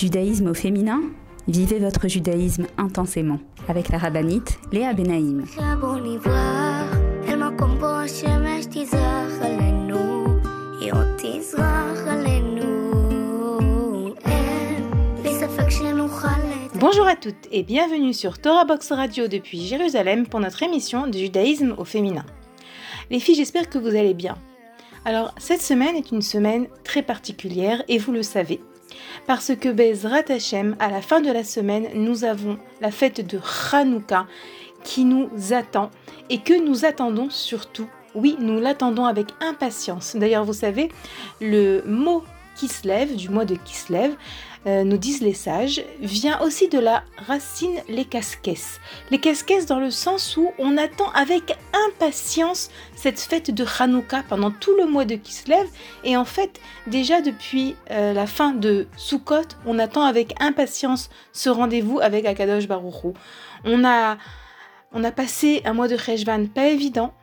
Judaïsme au féminin Vivez votre judaïsme intensément avec la rabbinite Léa Benaïm. Bonjour à toutes et bienvenue sur Torah Box Radio depuis Jérusalem pour notre émission de judaïsme au féminin. Les filles, j'espère que vous allez bien. Alors, cette semaine est une semaine très particulière et vous le savez. Parce que Bezrat Hashem, à la fin de la semaine, nous avons la fête de Hanouka qui nous attend et que nous attendons surtout. Oui, nous l'attendons avec impatience. D'ailleurs, vous savez, le mot Kislev, du mois de Kislev, euh, nous disent les sages, vient aussi de la racine les casquets. Les casquets dans le sens où on attend avec impatience cette fête de Hanouka pendant tout le mois de Kislev. Et en fait, déjà depuis euh, la fin de Sukkot, on attend avec impatience ce rendez-vous avec Akadosh Baruchou. On a, on a passé un mois de Cheshvan pas évident.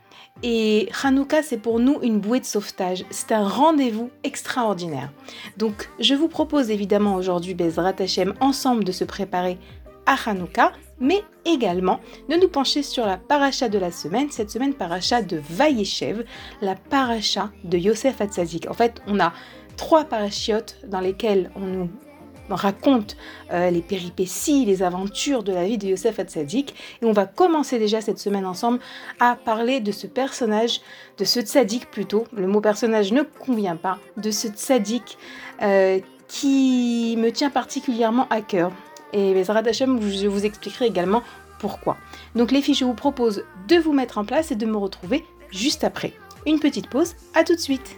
Et Hanouka, c'est pour nous une bouée de sauvetage. C'est un rendez-vous extraordinaire. Donc, je vous propose évidemment aujourd'hui, Bezrat Hashem, ensemble de se préparer à Hanouka, mais également de nous pencher sur la paracha de la semaine, cette semaine paracha de Vayeshev, la paracha de Yosef Hatzazik. En fait, on a trois parachiotes dans lesquels on nous raconte euh, les péripéties, les aventures de la vie de Yosef Hatzadik. Et on va commencer déjà cette semaine ensemble à parler de ce personnage, de ce tzaddik plutôt, le mot personnage ne convient pas, de ce tzaddik euh, qui me tient particulièrement à cœur. Et Bezrat Hashem, je vous expliquerai également pourquoi. Donc les filles, je vous propose de vous mettre en place et de me retrouver juste après. Une petite pause, à tout de suite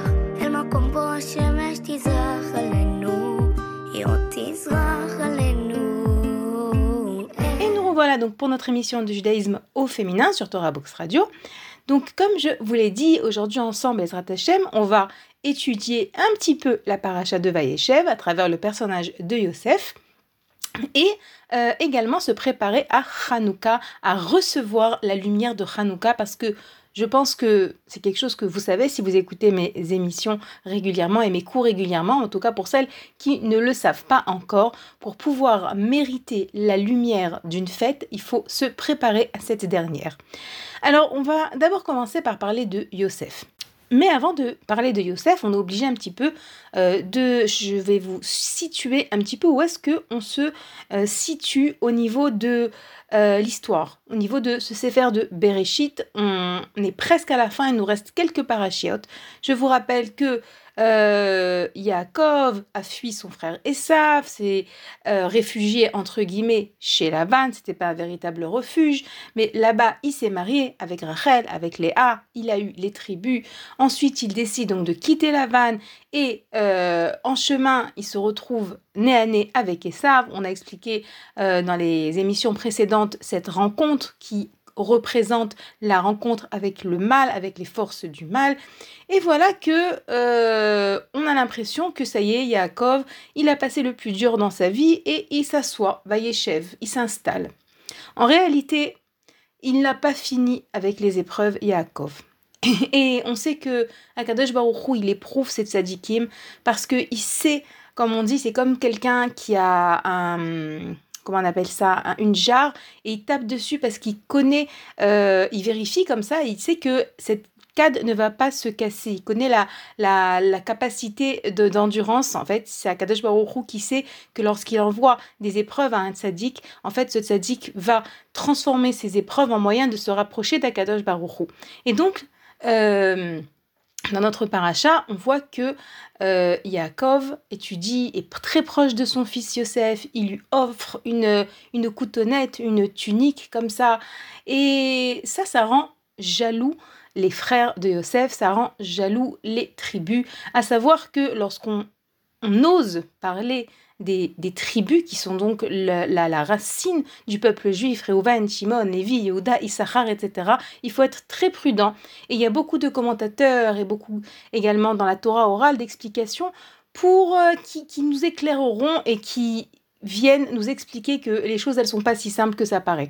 Et nous revoilà donc pour notre émission de judaïsme au féminin sur Torah Box Radio. Donc comme je vous l'ai dit, aujourd'hui ensemble, Ezrat Hashem, on va étudier un petit peu la paracha de Vayeshev à travers le personnage de Yosef et euh, également se préparer à Hanouka, à recevoir la lumière de Hanouka parce que je pense que c'est quelque chose que vous savez si vous écoutez mes émissions régulièrement et mes cours régulièrement, en tout cas pour celles qui ne le savent pas encore. Pour pouvoir mériter la lumière d'une fête, il faut se préparer à cette dernière. Alors, on va d'abord commencer par parler de Yosef. Mais avant de parler de Yosef, on est obligé un petit peu euh, de... Je vais vous situer un petit peu où est-ce qu'on se euh, situe au niveau de euh, l'histoire. Au niveau de ce Sefer de Bereshit, on, est presque à la fin, il nous reste quelques parachiotes. Je vous rappelle que euh, Yaakov a fui son frère Esav, s'est euh, réfugié entre guillemets chez Laban, c'était pas un véritable refuge, mais là-bas il s'est marié avec Rachel, avec Léa, il a eu les tribus. Ensuite il décide donc de quitter Laban et euh, en chemin il se retrouve nez à nez avec Esav. On a expliqué euh, dans les émissions précédentes cette rencontre qui représente la rencontre avec le mal, avec les forces du mal. Et voilà que euh, on a l'impression que ça y est, Yaakov, il a passé le plus dur dans sa vie et il s'assoit, Vayeshev, il s'installe. En réalité, il n'a pas fini avec les épreuves Yaakov. Et on sait que Akadosh Baruch il éprouve cette sadikim parce qu'il sait, comme on dit, c'est comme quelqu'un qui a un comment on appelle ça, une jarre, et il tape dessus parce qu'il connaît, euh, il vérifie comme ça, il sait que cette CAD ne va pas se casser. Il connaît la, la, la capacité d'endurance. en fait, c'est Akadosh Baruch qui sait que lorsqu'il envoie des épreuves à un tzaddik, en fait, ce tzaddik va transformer ces épreuves en moyen de se rapprocher d'Akadosh Baruch Et donc, euh, dans notre paracha, on voit que euh, Yaakov étudie, est très proche de son fils Yosef, il lui offre une, une coutonnette, une tunique comme ça, et ça, ça rend jaloux les frères de Yosef, ça rend jaloux les tribus, à savoir que lorsqu'on ose parler des, tribus qui sont donc la, la, racine du peuple juif, Reuven, Shimon, Lévi, Yehuda, Issachar, etc. Il faut être très prudent. Et il y a beaucoup de commentateurs et beaucoup également dans la Torah orale d'explications pour euh, qui, qui, nous éclaireront et qui viennent nous expliquer que les choses elles sont pas si simples que ça paraît.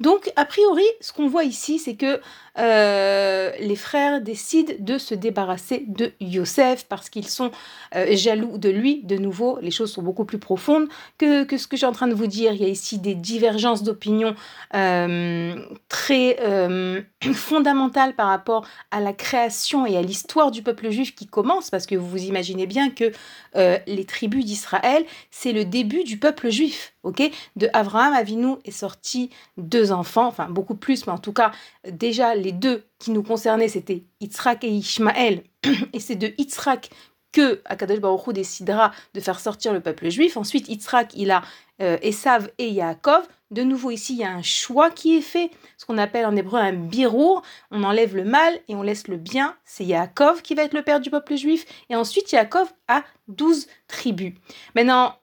Donc a priori ce qu'on voit ici c'est que euh, les frères décident de se débarrasser de Yosef parce qu'ils sont euh, jaloux de lui. De nouveau, les choses sont beaucoup plus profondes que, que ce que suis en train de vous dire. Il y a ici des divergences d'opinion euh, très fondamentales par rapport à la création et à l'histoire du peuple juif qui commence, parce que vous vous imaginez bien que les tribus d'Israël, c'est le début du peuple juif. ok? De Abraham Avinu est sorti deux enfants, enfin beaucoup plus, mais en tout cas déjà les deux qui nous concernaient, c'était Yitzhak et Ishmaël. Et c'est de Yitzhak que Akadosh Baruch décidera de faire sortir le peuple juif. Ensuite, Yitzhak, il a euh, Esav et Yaakov. De nouveau, ici, il y a un choix qui est fait, ce qu'on appelle en hébreu un birour. On enlève le mal et on laisse le bien. C'est Yaakov qui va être le père du peuple juif. Et ensuite, Yaakov a douze tribus. Maintenant,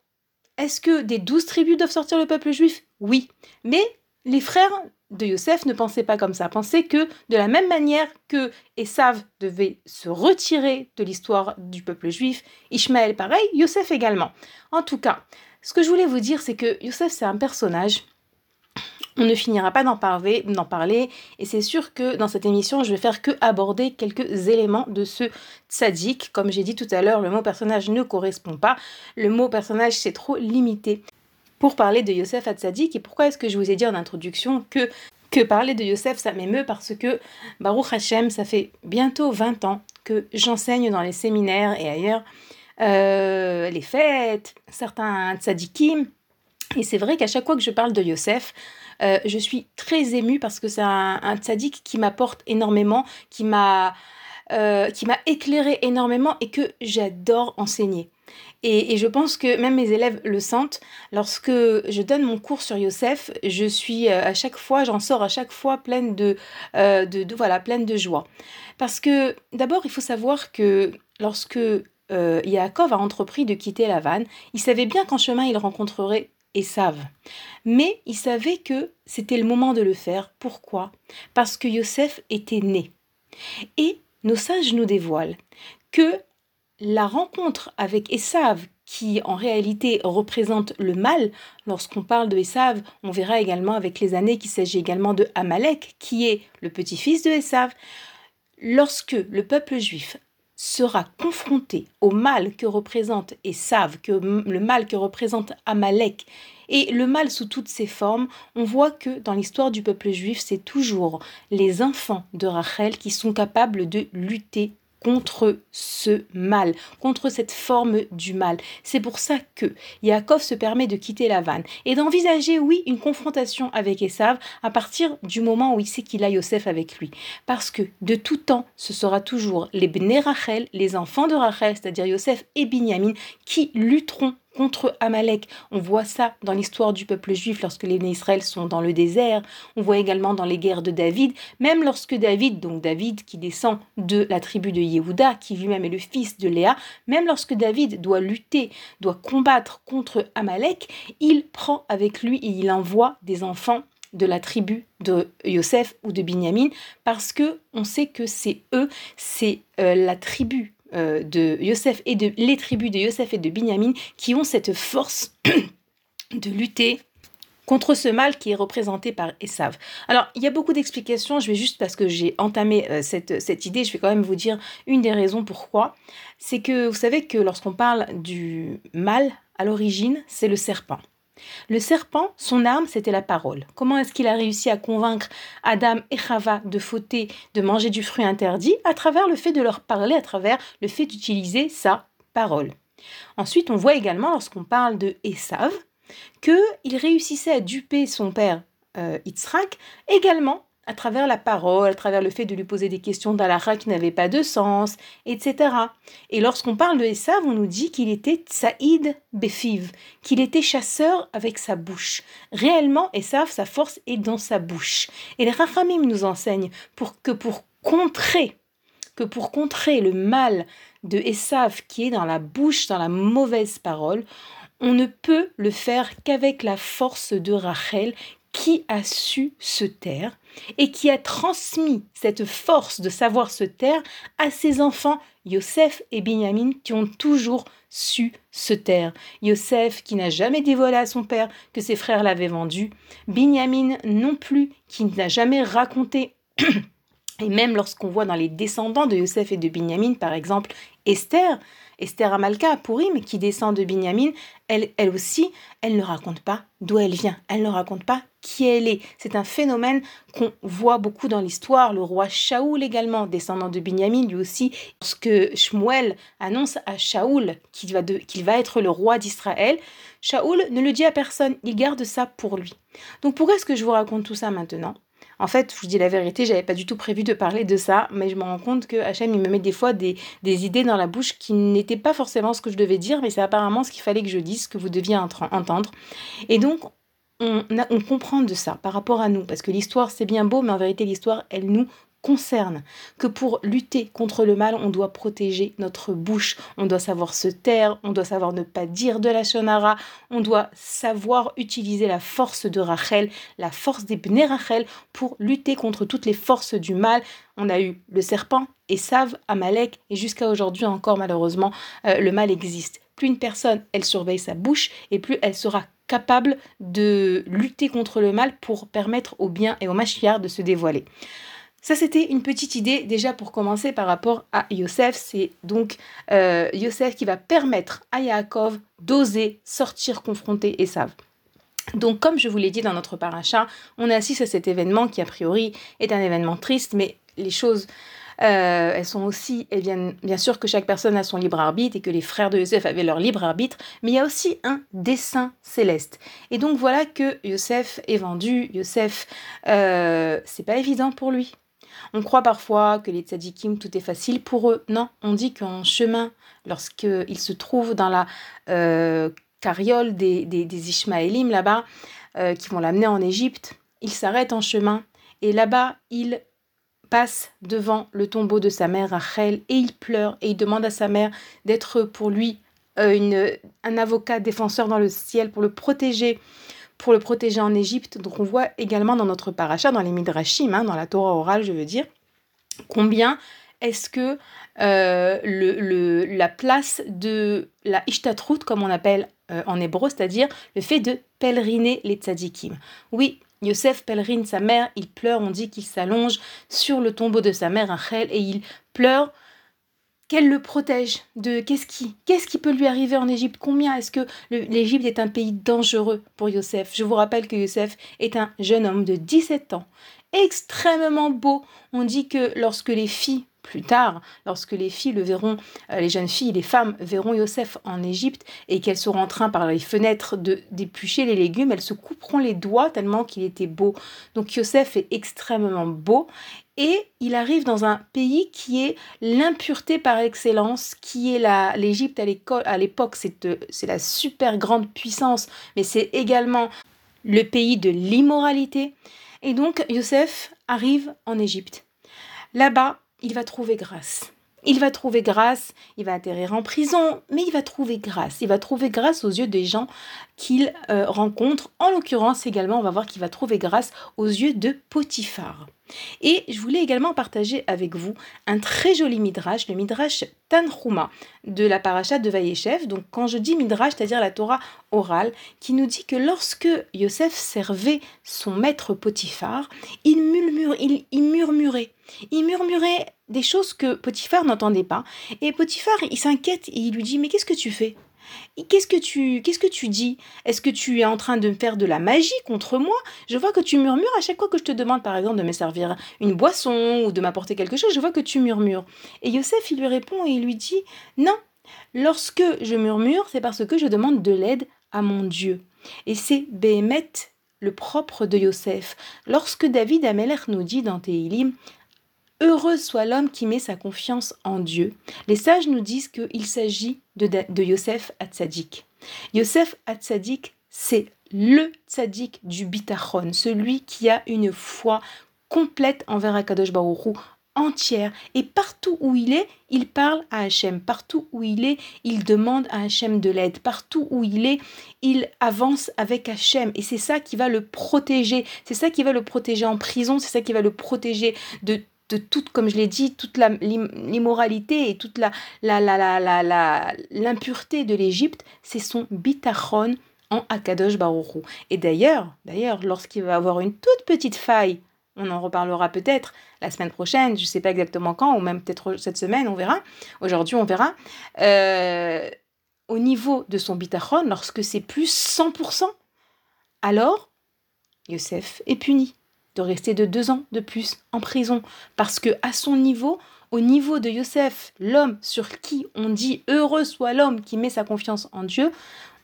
est-ce que des douze tribus doivent sortir le peuple juif? Oui. Mais les frères de Yosef ne pensait pas comme ça, pensait que de la même manière que Esav devait se retirer de l'histoire du peuple juif, Ishmaël pareil, Yosef également. En tout cas, ce que je voulais vous dire, c'est que Yosef, c'est un personnage. On ne finira pas d'en parler, et c'est sûr que dans cette émission, je vais faire que aborder quelques éléments de ce tzaddik. Comme j'ai dit tout à l'heure, le mot personnage ne correspond pas. Le mot personnage, c'est trop limité pour parler de Yosef Hatzadik. Et pourquoi est-ce que je vous ai dit en introduction que, que parler de Yosef, ça m'émeut? Parce que Baruch Hashem, ça fait bientôt 20 ans que j'enseigne dans les séminaires et ailleurs euh, les fêtes, certains tzadikim. Et c'est vrai qu'à chaque fois que je parle de Yosef, euh, je suis très émue parce que c'est un, un qui m'apporte énormément, qui m'a euh, éclairé énormément et que j'adore enseigner. Et, je pense que même mes élèves le sentent. Lorsque je donne mon cours sur Yosef, je suis euh, à chaque fois, j'en sors à chaque fois pleine de, euh, de, voilà, pleine de joie. Parce que d'abord, il faut savoir que lorsque Yaakov a entrepris de quitter la vanne, il savait bien qu'en chemin, il rencontrerait Esav. Mais il savait que c'était le moment de le faire. Pourquoi? Parce que Yosef était né. Et nos sages nous dévoilent que la rencontre avec Esav, qui en réalité représente le mal, lorsqu'on parle de Esav, on verra également avec les années qu'il s'agit également de Amalek, qui est le petit-fils de Esav. Lorsque le peuple juif sera confronté au mal que représente Esav, que le mal que représente Amalek, et le mal sous toutes ses formes, on voit que dans l'histoire du peuple juif, c'est toujours les enfants de Rachel qui sont capables de lutter contre ce mal, contre cette forme du mal. C'est pour ça que Yaakov se permet de quitter la vanne et d'envisager, oui, une confrontation avec Esav à partir du moment où il sait qu'il a Yosef avec lui. Parce que de tout temps, ce sera toujours les Bnei Rachel, les enfants de Rachel, c'est-à-dire Yosef et Binyamin, qui lutteront contre Amalek. On voit ça dans l'histoire du peuple juif lorsque les Israël sont dans le désert. On voit également dans les guerres de David, même lorsque David, donc David qui descend de la tribu de Yehuda, qui lui-même est le fils de Léa, même lorsque David doit lutter, doit combattre contre Amalek, il prend avec lui et il envoie des enfants de la tribu de Yosef ou de Binyamin parce que on sait que c'est eux, c'est euh, la tribu euh, de Yosef et de les tribus de Yosef et de Binyamin qui ont cette force de lutter contre ce mal qui est représenté par Esav. Alors, il y a beaucoup d'explications, je vais juste, parce que j'ai entamé euh, cette, cette, idée, je vais quand même vous dire une des raisons pourquoi. C'est que vous savez que lorsqu'on parle du mal, à l'origine, c'est le serpent. Le serpent, son arme, c'était la parole. Comment est-ce qu'il a réussi à convaincre Adam et Chava de fauter, de manger du fruit interdit? À travers le fait de leur parler, à travers le fait d'utiliser sa parole. Ensuite, on voit également, lorsqu'on parle de Esav, qu'il réussissait à duper son père euh, également à travers la parole, à travers le fait de lui poser des questions d'Alara qui n'avaient pas de sens, etc. Et lorsqu'on parle de Esav, on nous dit qu'il était Saïd Befiv, qu'il était chasseur avec sa bouche. Réellement, Esav, sa force est dans sa bouche. Et les Rachamim nous enseignent pour que pour contrer, que pour contrer le mal de Esav qui est dans la bouche, dans la mauvaise parole, on ne peut le faire qu'avec la force de Rachel qui a su se taire et qui a transmis cette force de savoir se taire à ses enfants, Yosef et Binyamin, qui ont toujours su se taire. Yosef qui n'a jamais dévoilé à son père que ses frères l'avaient vendu, Binyamin non plus, qui n'a jamais raconté et même lorsqu'on voit dans les descendants de Yosef et de Binyamin, par exemple, Esther, Esther Amalka Pourim, qui descend de Binyamin, elle, elle aussi, elle ne raconte pas d'où elle vient, elle ne raconte pas qui elle est. C'est un phénomène qu'on voit beaucoup dans l'histoire. Le roi Shaoul également, descendant de Binyamin, lui aussi, lorsque Shmuel annonce à Shaoul qu'il va, qu'il va être le roi d'Israël, Shaoul ne le dit à personne, il garde ça pour lui. Donc pourquoi est-ce que je vous raconte tout ça maintenant? En fait, je vous dis la vérité, j'avais pas du tout prévu de parler de ça, mais je me rends compte que Hachem, il me met des fois des, idées dans la bouche qui n'étaient pas forcément ce que je devais dire, mais c'est apparemment ce qu'il fallait que je dise, ce que vous deviez entendre. Et donc, on, on comprend de ça par rapport à nous, parce que l'histoire, c'est bien beau, mais en vérité, l'histoire, elle nous concerne, que pour lutter contre le mal, on doit protéger notre bouche, on doit savoir se taire, on doit savoir ne pas dire de la shonara, on doit savoir utiliser la force de Rachel, la force des Bnei Rachel pour lutter contre toutes les forces du mal. On a eu le serpent, et Sav, Amalek, et jusqu'à aujourd'hui encore malheureusement, euh, le mal existe. Plus une personne, elle surveille sa bouche, et plus elle sera capable de lutter contre le mal pour permettre au bien et au machiar de se dévoiler. Ça, c'était une petite idée déjà pour commencer par rapport à Yosef. C'est donc euh, Yosef qui va permettre à Yaakov d'oser sortir confronter Esav. Donc, comme je vous l'ai dit dans notre paracha, on assiste à cet événement qui, a priori, est un événement triste, mais les choses, euh, elles sont aussi, elles viennent, bien sûr que chaque personne a son libre arbitre et que les frères de Yosef avaient leur libre arbitre, mais il y a aussi un dessein céleste. Et donc, voilà que Yosef est vendu. Yosef, euh, c'est pas évident pour lui. On croit parfois que les tzadikim, tout est facile pour eux. Non, on dit qu'en chemin, lorsqu'ils se trouvent dans la euh, carriole des, des, Ishmaélim là-bas, euh, qui vont l'amener en Égypte, il s'arrête en chemin et là-bas, il passe devant le tombeau de sa mère Rachel et il pleure et il demande à sa mère d'être pour lui euh, une, un avocat défenseur dans le ciel pour le protéger pour le protéger en Égypte. Donc on voit également dans notre paracha, dans les Midrashim, hein, dans la Torah orale, je veux dire, combien est-ce que euh, le, la place de la Ishtatrut, comme on appelle euh, en hébreu, c'est-à-dire le fait de pèleriner les tzadikim. Oui, Yosef pèlerine sa mère, il pleure, on dit qu'il s'allonge sur le tombeau de sa mère, Rachel, et il pleure qu'elle le protège de qu'est-ce qui, qu'est-ce qui peut lui arriver en Égypte? Combien est-ce que l'Égypte est un pays dangereux pour Yosef? Je vous rappelle que Yosef est un jeune homme de 17 ans, extrêmement beau. On dit que lorsque les filles plus tard, lorsque les filles le verront, euh, les jeunes filles, les femmes verront Yosef en Égypte et qu'elles seront en train par les fenêtres de d'éplucher les légumes, elles se couperont les doigts tellement qu'il était beau. Donc Yosef est extrêmement beau et il arrive dans un pays qui est l'impureté par excellence, qui est l'Égypte à l'époque, euh, c'est la super grande puissance, mais c'est également le pays de l'immoralité. Et donc Yosef arrive en Égypte. Là-bas, il va trouver grâce. Il va trouver grâce, il va atterrir en prison, mais il va trouver grâce. Il va trouver grâce aux yeux des gens qu'il euh, rencontre. En l'occurrence également, on va voir qu'il va trouver grâce aux yeux de Potiphar. Et je voulais également partager avec vous un très joli midrash, le midrash Tanhuma de la paracha de Vayeshev. Donc quand je dis midrash, c'est-à-dire la Torah orale, qui nous dit que lorsque Yosef servait son maître Potiphar, il, murmure, il murmurait. Il murmurait des choses que Potiphar n'entendait pas. Et Potiphar, il s'inquiète et il lui dit, mais qu'est-ce que tu fais? Qu'est-ce que tu qu'est-ce que tu dis? Est-ce que tu es en train de me faire de la magie contre moi? Je vois que tu murmures à chaque fois que je te demande par exemple de me servir une boisson ou de m'apporter quelque chose, je vois que tu murmures. Et Yosef, il lui répond et il lui dit "Non, lorsque je murmure, c'est parce que je demande de l'aide à mon Dieu." Et c'est Béhémet le propre de Yosef. Lorsque David Ameler nous dit dans Tehilim Heureux soit l'homme qui met sa confiance en Dieu. Les sages nous disent qu'il s'agit de, de Yosef Hatzadik. Yosef Hatzadik, c'est le tzaddik du bitachon, celui qui a une foi complète envers Akadosh Baruch entière. Et partout où il est, il parle à Hachem. Partout où il est, il demande à Hachem de l'aide. Partout où il est, il avance avec Hachem. Et c'est ça qui va le protéger. C'est ça qui va le protéger en prison. C'est ça qui va le protéger de de toute, comme je l'ai dit, toute l'immoralité et toute la, la, la, l'impureté de l'Égypte, c'est son bitachon en Akadosh Baruchou. Et d'ailleurs, d'ailleurs, lorsqu'il va avoir une toute petite faille, on en reparlera peut-être la semaine prochaine, je ne sais pas exactement quand, ou même peut-être cette semaine, on verra. Aujourd'hui, on verra. Euh, au niveau de son bitachon, lorsque c'est plus 100%, alors Yosef est puni de rester de deux ans de plus en prison. Parce que à son niveau, au niveau de Yosef, l'homme sur qui on dit heureux soit l'homme qui met sa confiance en Dieu,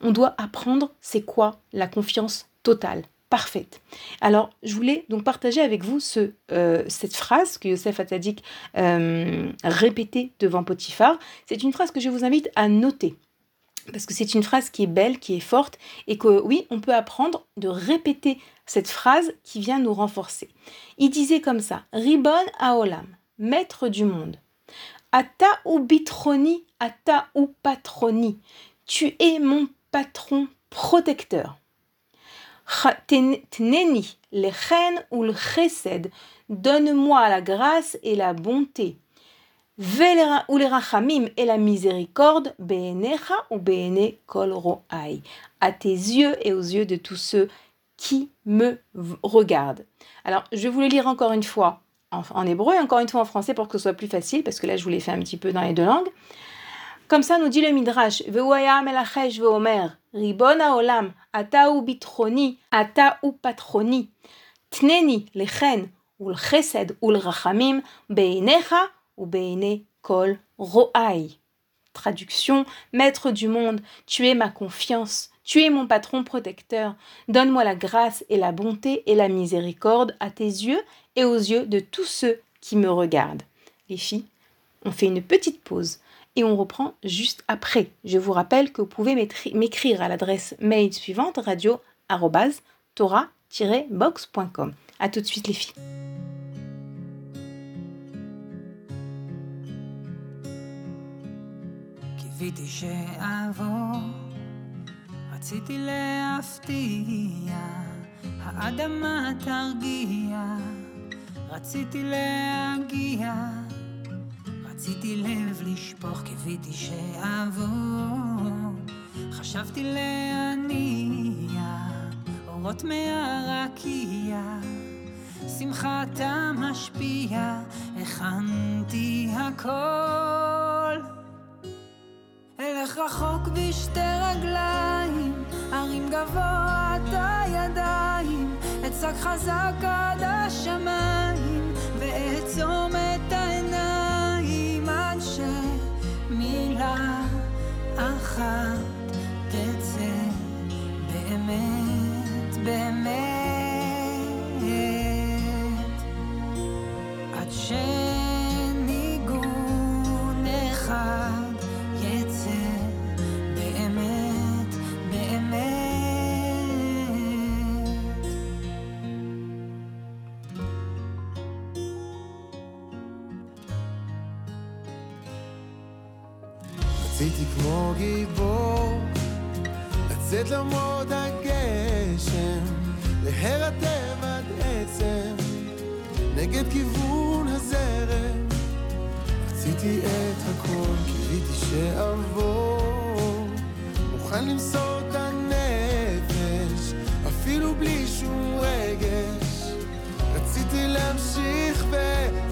on doit apprendre c'est quoi la confiance totale, parfaite. Alors, je voulais donc partager avec vous ce, euh, cette phrase que Yosef Atzadik euh, répétait devant Potiphar. C'est une phrase que je vous invite à noter parce que c'est une phrase qui est belle, qui est forte, et que oui, on peut apprendre de répéter cette phrase qui vient nous renforcer. Il disait comme ça, Ribon Aolam, maître du monde, Ata ou bitroni, ata ou patroni, tu es mon patron protecteur. Tneni, lechen ou le chesed, donne-moi la grâce et la bonté ou les rachamim et la miséricorde, be'enecha ou be'ene kol ro'ai, à tes yeux et aux yeux de tous ceux qui me regardent. Alors, je vais vous le lire encore une fois en, hébreu et encore une fois en français pour que ce soit plus facile, parce que là, je vous l'ai fait un petit peu dans les deux langues. Comme ça, nous dit le Midrash, ve'omer, ribon haolam, ata ou bitroni, ata ou patroni, tneni lechen, ou le chesed, ou le rachamim, be'enecha ou kol ro'ai. Traduction Maître du monde, tu es ma confiance, tu es mon patron protecteur. Donne-moi la grâce et la bonté et la miséricorde à tes yeux et aux yeux de tous ceux qui me regardent. Les filles, on fait une petite pause et on reprend juste après. Je vous rappelle que vous pouvez m'écrire à l'adresse mail suivante radio-tora-box.com. A tout de suite les filles. רציתי להפתיע, האדמה תרגיע, רציתי להגיע, רציתי לב לשפוך, קיוויתי שאעבור, חשבתי להניע, אורות מהרקיע. שמחתה משפיע, הכנתי הכל. רחוק בשתי רגליים, ארים גבוה את הידיים, אצעק חזק עד השמיים, ואעצום את העיניים עד שמילה אחת לצאת למרות הגשם להירטב עד עצם נגד כיוון הזרם. רציתי את הכל, קיוויתי שאעבור. מוכן למסור את הנפש, אפילו בלי שום רגש. רציתי להמשיך ולבוא.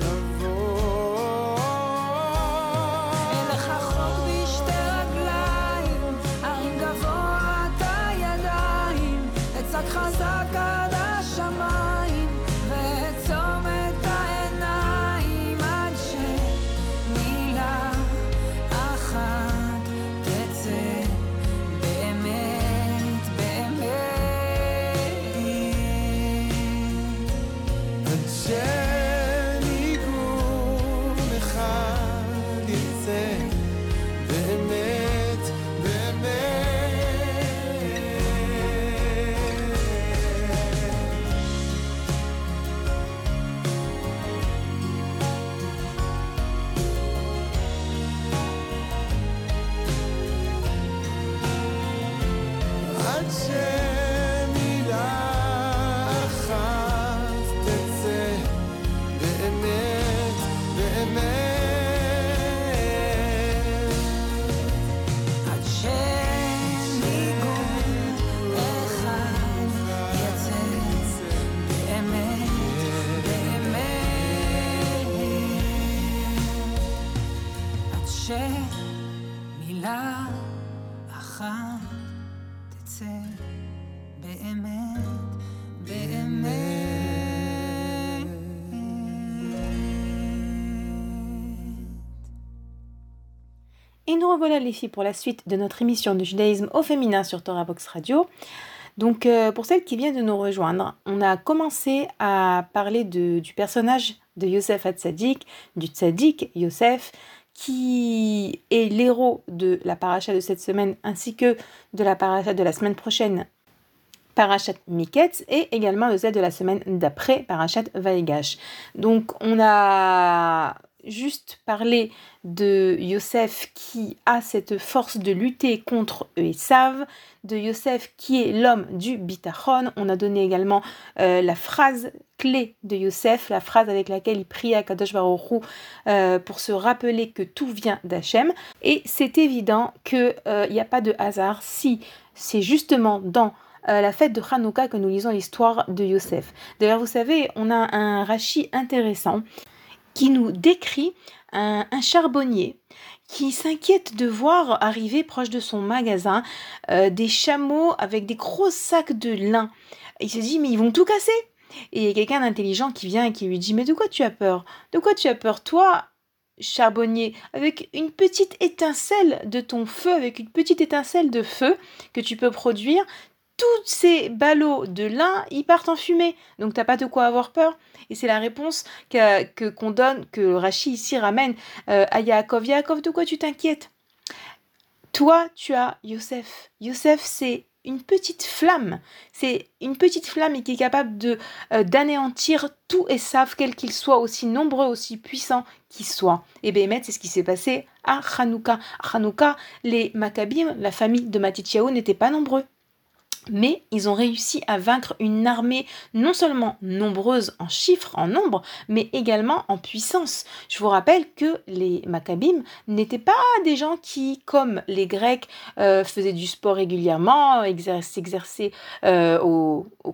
Nous revoilà les filles pour la suite de notre émission de judaïsme au féminin sur Torah Box Radio. Donc euh, pour celles qui viennent de nous rejoindre, on a commencé à parler du personnage de Yosef Hatzadik, du Tzadik Yosef, qui est l'héros de la paracha de cette semaine ainsi que de la paracha de la semaine prochaine, Parachat Miketz, et également de celle de la semaine d'après, Parachat Vaïgash. Donc on a juste parlé de Yosef qui a cette force de lutter contre Esav, de Yosef qui est l'homme du bitachon. On a donné également euh, la phrase clé de Yosef, la phrase avec laquelle il prie à Kadosh Baruch euh, pour se rappeler que tout vient d'Hachem. Et c'est évident qu'il n'y a pas de hasard si c'est justement dans euh, la fête de Hanouka que nous lisons l'histoire de Yosef. D'ailleurs, vous savez, on a un Rashi intéressant qui nous décrit un, charbonnier qui s'inquiète de voir arriver proche de son magasin euh, des chameaux avec des gros sacs de lin. Il se dit, mais ils vont tout casser. Et il y a quelqu'un d'intelligent qui vient et qui lui dit, mais de quoi tu as peur? De quoi tu as peur Toi, charbonnier, avec une petite étincelle de ton feu, avec une petite étincelle de feu que tu peux produire, tous ces ballots de lin, ils partent en fumée. Donc t'as pas de quoi avoir peur. Et c'est la réponse que qu'on donne, que Rachi ici ramène euh, à Yaakov. Yaakov, de quoi tu t'inquiètes? Toi, tu as Yosef. Yosef, c'est une petite flamme. C'est une petite flamme qui est capable euh, d'anéantir tout et savent quel qu'il soit, aussi nombreux, aussi puissant qu'il soit. Et Béhémet, c'est ce qui s'est passé à Hanouka. À Hanouka, les Maccabim, la famille de Matityahu, n'étaient pas nombreux. Mais ils ont réussi à vaincre une armée non seulement nombreuse en chiffres, en nombre, mais également en puissance. Je vous rappelle que les Maccabim n'étaient pas des gens qui, comme les Grecs, euh, faisaient du sport régulièrement, exer- s'exerçaient euh,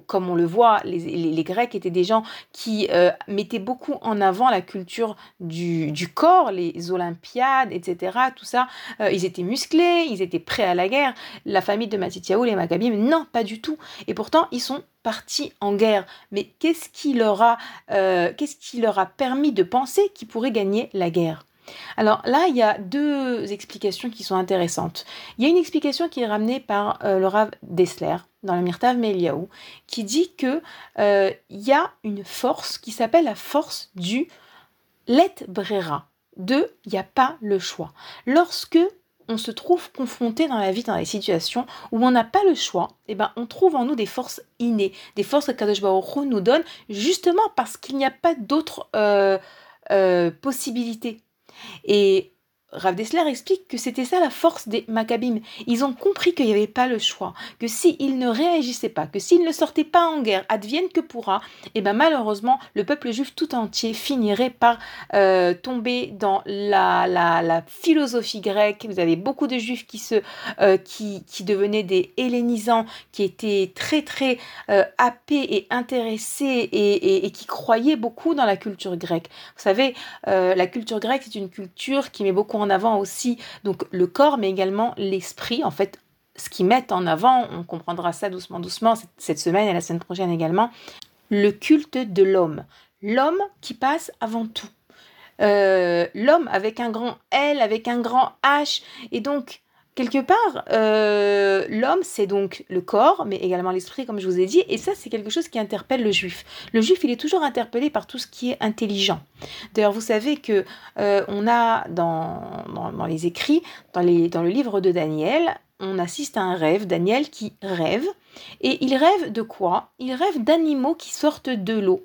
comme on le voit, les, Grecs étaient des gens qui euh, mettaient beaucoup en avant la culture du, corps, les Olympiades, etc. Tout ça, ils étaient musclés, ils étaient prêts à la guerre. La famille de Matityahu, les Maccabim, non, pas du tout. Et pourtant, ils sont partis en guerre. Mais qu'est-ce qui leur a, euh, permis de penser qu'ils pourraient gagner la guerre? Alors là, il y a deux explications qui sont intéressantes. Il y a une explication qui est ramenée par euh, le Rav Dessler dans le Mirtav Meliaou, qui dit que euh, il y a une force qui s'appelle la force du let brera, de il n'y a pas le choix. Lorsque on se trouve confronté dans la vie, dans des situations où on n'a pas le choix, eh ben, on trouve en nous des forces innées, des forces que Kadosh Baruch nous donne justement parce qu'il n'y a pas d'autres euh, euh, possibilités. Et Rav Dessler explique que c'était ça la force des Maccabim. Ils ont compris qu'il n'y avait pas le choix, que s'ils ne réagissaient pas, que s'ils ne sortaient pas en guerre, advienne que pourra, et ben malheureusement, le peuple juif tout entier finirait par euh, tomber dans la, philosophie grecque. Vous avez beaucoup de juifs qui, se, euh, qui, qui devenaient des hellénisants, qui étaient très très euh, happés et intéressés et, et, qui croyaient beaucoup dans la culture grecque. Vous savez, la culture grecque, c'est une culture qui met beaucoup en avant aussi donc le corps, mais également l'esprit. En fait, ce qu'ils mettent en avant, on comprendra ça doucement, doucement cette semaine et la semaine prochaine également, le culte de l'homme. L'homme qui passe avant tout. Euh, l'homme avec un grand L, avec un grand H. Et donc, quelque part, euh, l'homme, c'est donc le corps, mais également l'esprit, comme je vous ai dit, et ça, c'est quelque chose qui interpelle le juif. Le juif, il est toujours interpellé par tout ce qui est intelligent. D'ailleurs, vous savez que euh, on a dans, dans, dans, les écrits, dans, les, dans le livre de Daniel, on assiste à un rêve, Daniel qui rêve, et il rêve de quoi? Il rêve d'animaux qui sortent de l'eau.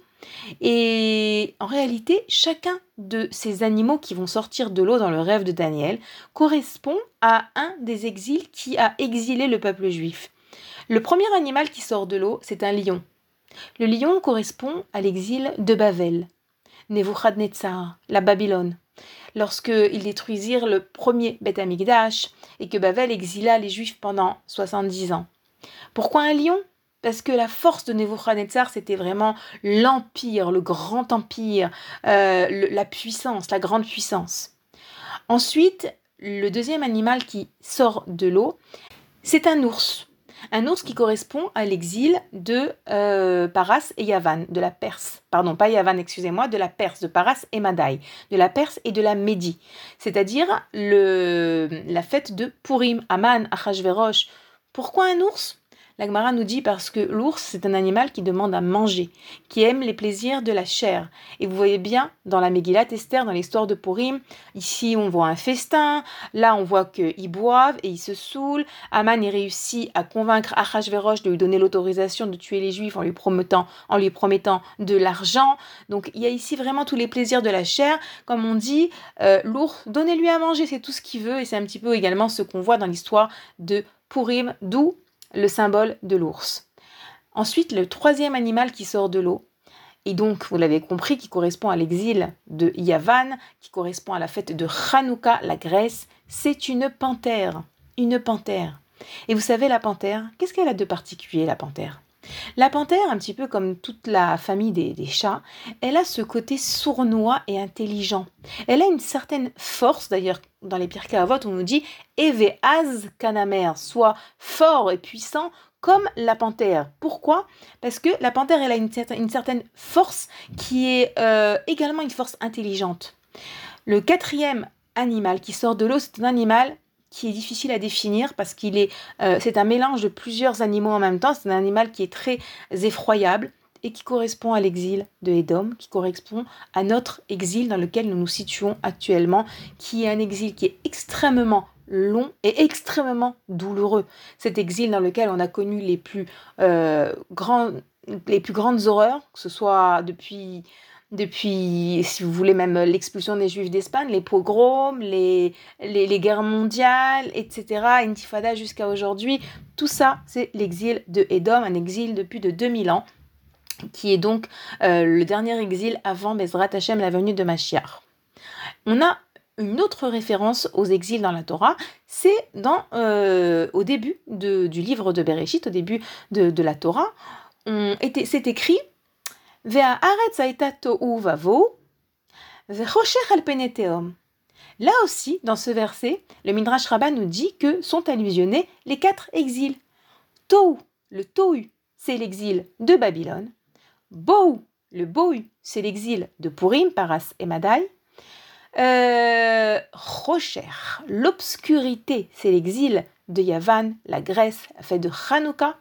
Et en réalité, chacun de ces animaux qui vont sortir de l'eau dans le rêve de Daniel correspond à un des exils qui a exilé le peuple juif. Le premier animal qui sort de l'eau, c'est un lion. Le lion correspond à l'exil de Babel, Nebuchadnezzar, la Babylone. Lorsqu'ils détruisirent le premier Beth Amikdash et que Babel exila les Juifs pendant 70 ans. Pourquoi un lion? Parce que la force de Nebuchadnezzar, c'était vraiment l'empire, le grand empire, euh, la puissance, la grande puissance. Ensuite, le deuxième animal qui sort de l'eau, c'est un ours. Un ours qui correspond à l'exil de euh, Paras et Yavan, de la Perse. Pardon, pas Yavan, excusez-moi, de la Perse, de Paras et Madaï, de la Perse et de la Médie. C'est-à-dire la fête de Purim, Aman, Achashverosh. Pourquoi un ours? L'Agmara nous dit parce que l'ours, c'est un animal qui demande à manger, qui aime les plaisirs de la chair. Et vous voyez bien dans la Megillat Esther, dans l'histoire de Purim, ici on voit un festin, là on voit qu'ils boivent et ils se saoulent. Aman y réussit à convaincre Achashverosh de lui donner l'autorisation de tuer les Juifs en lui promettant, en lui promettant de l'argent. Donc il y a ici vraiment tous les plaisirs de la chair. Comme on dit, euh, l'ours, donnez-lui à manger, c'est tout ce qu'il veut. Et c'est un petit peu également ce qu'on voit dans l'histoire de Purim, d'où le symbole de l'ours. Ensuite, le troisième animal qui sort de l'eau, et donc, vous l'avez compris, qui correspond à l'exil de Yavan, qui correspond à la fête de Hanouka, la Grèce, c'est une panthère. Une panthère. Et vous savez, la panthère, qu'est-ce qu'elle a de particulier, la panthère? La panthère, un petit peu comme toute la famille des, chats, elle a ce côté sournois et intelligent. Elle a une certaine force, d'ailleurs, dans les Pirkei Avot, on nous dit Eveaz Kanamer, soit fort et puissant comme la panthère. Pourquoi? Parce que la panthère, elle a une, certaine, une certaine force qui est euh, également une force intelligente. Le quatrième animal qui sort de l'eau, c'est un animal qui est difficile à définir parce qu'il est, euh, c'est un mélange de plusieurs animaux en même temps. C'est un animal qui est très effroyable et qui correspond à l'exil de Édom, qui correspond à notre exil dans lequel nous nous situons actuellement, qui est un exil qui est extrêmement long et extrêmement douloureux. Cet exil dans lequel on a connu les plus, euh, les plus grandes horreurs, que ce soit depuis depuis, si vous voulez, même l'expulsion des Juifs d'Espagne, les pogroms, les, les, les, guerres mondiales, etc., Intifada jusqu'à aujourd'hui. Tout ça, c'est l'exil de Édom, un exil depuis de 2000 ans, qui est donc euh, le dernier exil avant Bezrat Hashem, la venue de Mashiach. On a une autre référence aux exils dans la Torah, c'est dans euh, au début de, du livre de Bereshit, au début de, de la Torah, c'est écrit Là aussi, dans ce verset, le Midrash Rabbah nous dit que sont allusionnés les quatre exils. Tohu, le Tohu, c'est l'exil de Babylone. Bohu, le Bohu, c'est l'exil de Purim, Paras et Madaï. Euh, l'obscurité, c'est l'exil de Yavan, la Grèce, fait de Hanouka.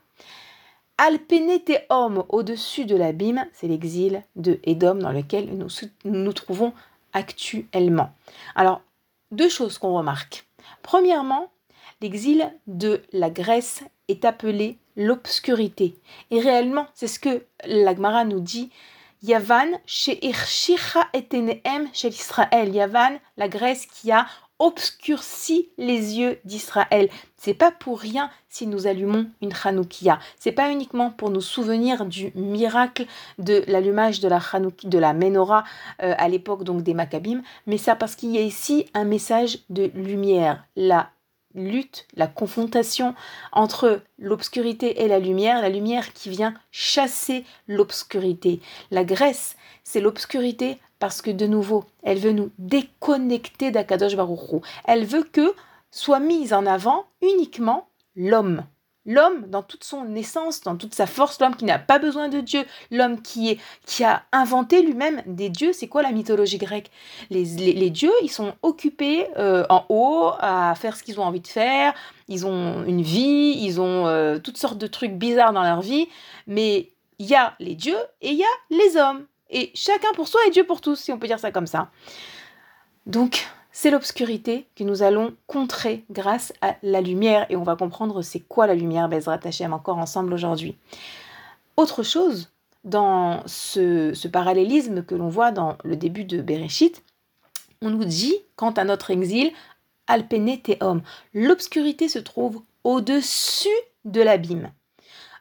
Alpeneteum, au-dessus de l'abîme, c'est l'exil de Édom dans lequel nous nous trouvons actuellement. Alors, deux choses qu'on remarque. Premièrement, l'exil de la Grèce est appelé l'obscurité. Et réellement, c'est ce que l'Agmara nous dit. Yavan, chez Israël. Yavan, la Grèce qui a obscurci les yeux d'Israël. C'est pas pour rien si nous allumons une Hanoukia. C'est pas uniquement pour nous souvenir du miracle de l'allumage de la Hanouki, de la Menorah euh, à l'époque donc des Maccabim, mais ça parce qu'il y a ici un message de lumière. La lutte, la confrontation entre l'obscurité et la lumière, la lumière qui vient chasser l'obscurité. La Grèce, c'est l'obscurité parce que de nouveau, elle veut nous déconnecter d'Akadosh Baruch Hu. Elle veut que soit mise en avant uniquement l'homme. L'homme dans toute son essence, dans toute sa force, l'homme qui n'a pas besoin de Dieu, l'homme qui, est, qui a inventé lui-même des dieux. C'est quoi la mythologie grecque? Les dieux, ils sont occupés euh, en haut à faire ce qu'ils ont envie de faire. Ils ont une vie, ils ont euh, toutes sortes de trucs bizarres dans leur vie. Mais il y a les dieux et il y a les hommes. Et chacun pour soi et Dieu pour tous, si on peut dire ça comme ça. Donc, c'est l'obscurité que nous allons contrer grâce à la lumière. Et on va comprendre c'est quoi la lumière, Bezrat Hashem, encore ensemble aujourd'hui. Autre chose, dans ce, parallélisme que l'on voit dans le début de Bereshit, on nous dit, quant à notre exil, Alpene Teom, l'obscurité se trouve au-dessus de l'abîme.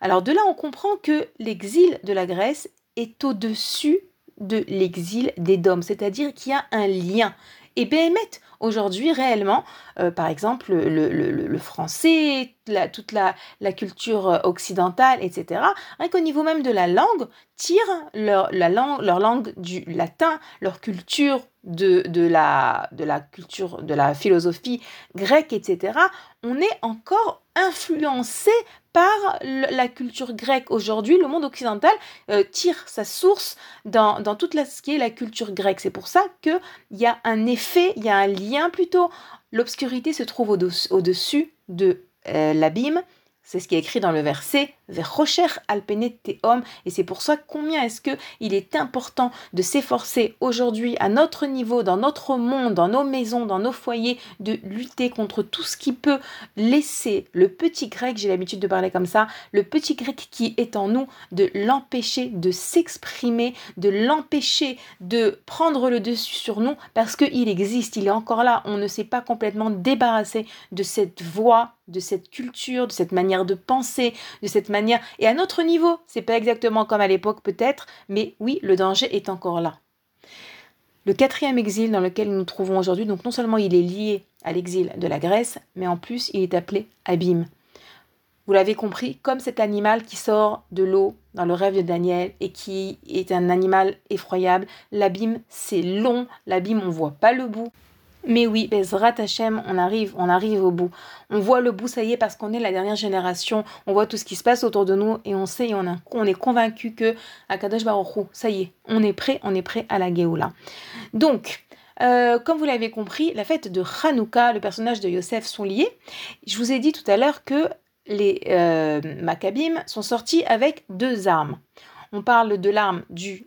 Alors de là, on comprend que l'exil de la Grèce est au-dessus de l'exil des Dômes, c'est-à-dire qu'il y a un lien. Et Béhémet, aujourd'hui, réellement, euh, par exemple, le, le- le- français, la- toute la, la culture occidentale, etc., rien qu'au niveau même de la langue, tirent leur, la langue, leur langue du latin, leur culture de, de, la, de la culture, de la philosophie grecque, etc., on est encore influencé par la culture grecque. Aujourd'hui, le monde occidental euh, tire sa source dans, dans toute la, ce qui est la culture grecque. C'est pour ça qu'il y a un effet, il y a un lien plutôt. L'obscurité se trouve au-dessus au-dessus de euh, l'abîme. C'est ce qui est écrit dans le verset vers Rocher Alpene Teom. Et c'est pour ça combien est-ce que il est important de s'efforcer aujourd'hui à notre niveau, dans notre monde, dans nos maisons, dans nos foyers, de lutter contre tout ce qui peut laisser le petit grec, j'ai l'habitude de parler comme ça, le petit grec qui est en nous, de l'empêcher de s'exprimer, de l'empêcher de prendre le dessus sur nous, parce qu'il existe, il est encore là. On ne s'est pas complètement débarrassé de cette voix, de cette culture, de cette manière de penser, de cette manière. Et à notre niveau, c'est pas exactement comme à l'époque peut-être, mais oui, le danger est encore là. Le quatrième exil dans lequel nous nous trouvons aujourd'hui, donc non seulement il est lié à l'exil de la Grèce, mais en plus il est appelé abîme. Vous l'avez compris, comme cet animal qui sort de l'eau dans le rêve de Daniel et qui est un animal effroyable, l'abîme c'est long, l'abîme on voit pas le bout. Mais oui, Bezrat Hashem, on arrive, on arrive au bout. On voit le bout, ça y est, parce qu'on est la dernière génération. On voit tout ce qui se passe autour de nous et on sait et on, est convaincu que à Kadosh Baruch ça y est, on est prêt, on est prêt à la Géoula. Donc, euh, comme vous l'avez compris, la fête de Hanouka, le personnage de Yosef sont liés. Je vous ai dit tout à l'heure que les euh, Maccabim sont sortis avec deux armes. On parle de l'arme du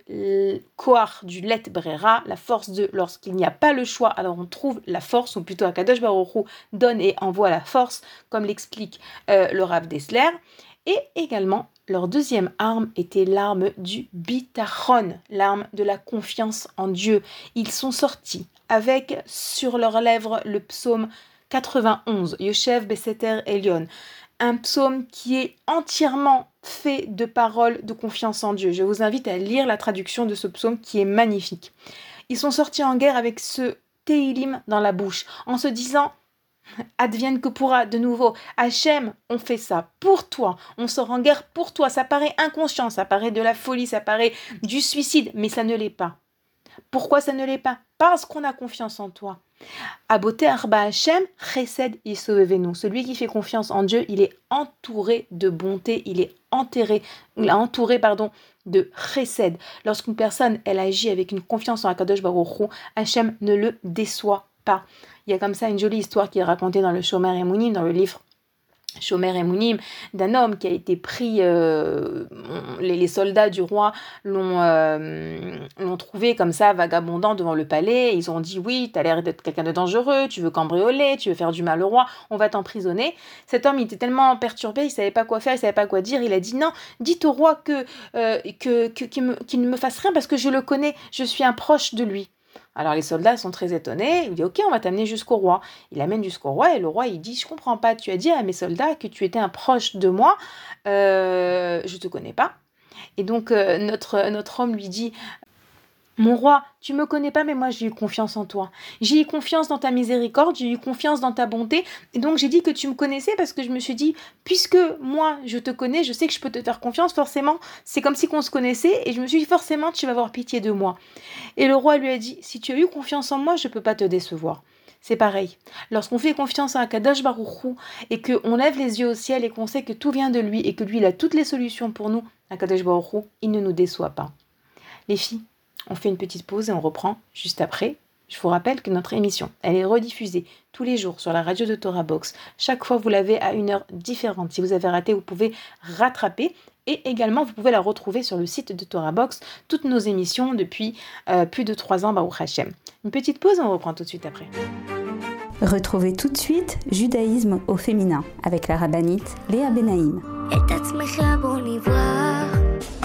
Koar, du Let Brera, la force de lorsqu'il n'y a pas le choix, alors on trouve la force, ou plutôt Akadosh Baruch Hu donne et envoie la force, comme l'explique euh, le Rav Dessler. Et également, leur deuxième arme était l'arme du Bitachon, l'arme de la confiance en Dieu. Ils sont sortis avec sur leurs lèvres le psaume 91, Yoshev Beseter Elion, un psaume qui est entièrement fait de paroles de confiance en Dieu. Je vous invite à lire la traduction de ce psaume qui est magnifique. Ils sont sortis en guerre avec ce Teilim dans la bouche, en se disant Advienne que pourra de nouveau. Hachem, on fait ça pour toi. On sort en guerre pour toi. Ça paraît inconscient, ça paraît de la folie, ça paraît du suicide, mais ça ne l'est pas. Pourquoi ça ne l'est pas? Parce qu'on a confiance en toi. Aboté Arba Hachem, Chesed Yisovevenu. Celui qui fait confiance en Dieu, il est entouré de bonté, il est enterré, entouré, pardon, de Chesed. Lorsqu'une personne, elle agit avec une confiance en Akadosh Baruch Hu, Hachem ne le déçoit pas. Il y a comme ça une jolie histoire qui est racontée dans le Shomer Emunim, dans le livre Shomer Emunim, d'un homme qui a été pris, euh, les, les soldats du roi l'ont euh, trouvé comme ça, vagabondant devant le palais. Ils ont dit Oui, tu as l'air d'être quelqu'un de dangereux, tu veux cambrioler, tu veux faire du mal au roi, on va t'emprisonner. Cet homme, il était tellement perturbé, il savait pas quoi faire, il savait pas quoi dire. Il a dit Non, dites au roi que, euh, que, qu'il ne me fasse rien parce que je le connais, je suis un proche de lui. Alors les soldats sont très étonnés. Il dit Ok, on va t'amener jusqu'au roi. Il l'amène jusqu'au roi et le roi il dit Je comprends pas. Tu as dit à mes soldats que tu étais un proche de moi. Euh, je te connais pas. Et donc euh, notre homme lui dit Mon roi, tu me connais pas, mais moi j'ai eu confiance en toi. J'ai eu confiance dans ta miséricorde, j'ai eu confiance dans ta bonté. Et donc j'ai dit que tu me connaissais parce que je me suis dit Puisque moi je te connais, je sais que je peux te faire confiance, forcément. C'est comme si qu'on se connaissait. Et je me suis dit Forcément, tu vas avoir pitié de moi. Et le roi lui a dit Si tu as eu confiance en moi, je peux pas te décevoir. C'est pareil. Lorsqu'on fait confiance à un Kadosh Baruchou et qu'on lève les yeux au ciel et qu'on sait que tout vient de lui et que lui il a toutes les solutions pour nous, un Kadosh Baruchou, il ne nous déçoit pas. Les filles, on fait une petite pause et on reprend juste après. Je vous rappelle que notre émission, elle est rediffusée tous les jours sur la radio de Torah Box. Chaque fois, vous l'avez à une heure différente. Si vous avez raté, vous pouvez rattraper. Et également, vous pouvez la retrouver sur le site de Torah Box, toutes nos émissions depuis euh, plus de trois ans, Baruch Hashem. Une petite pause et on reprend tout de suite après. Retrouvez tout de suite Judaïsme au féminin avec la rabbinite Léa Benaïm.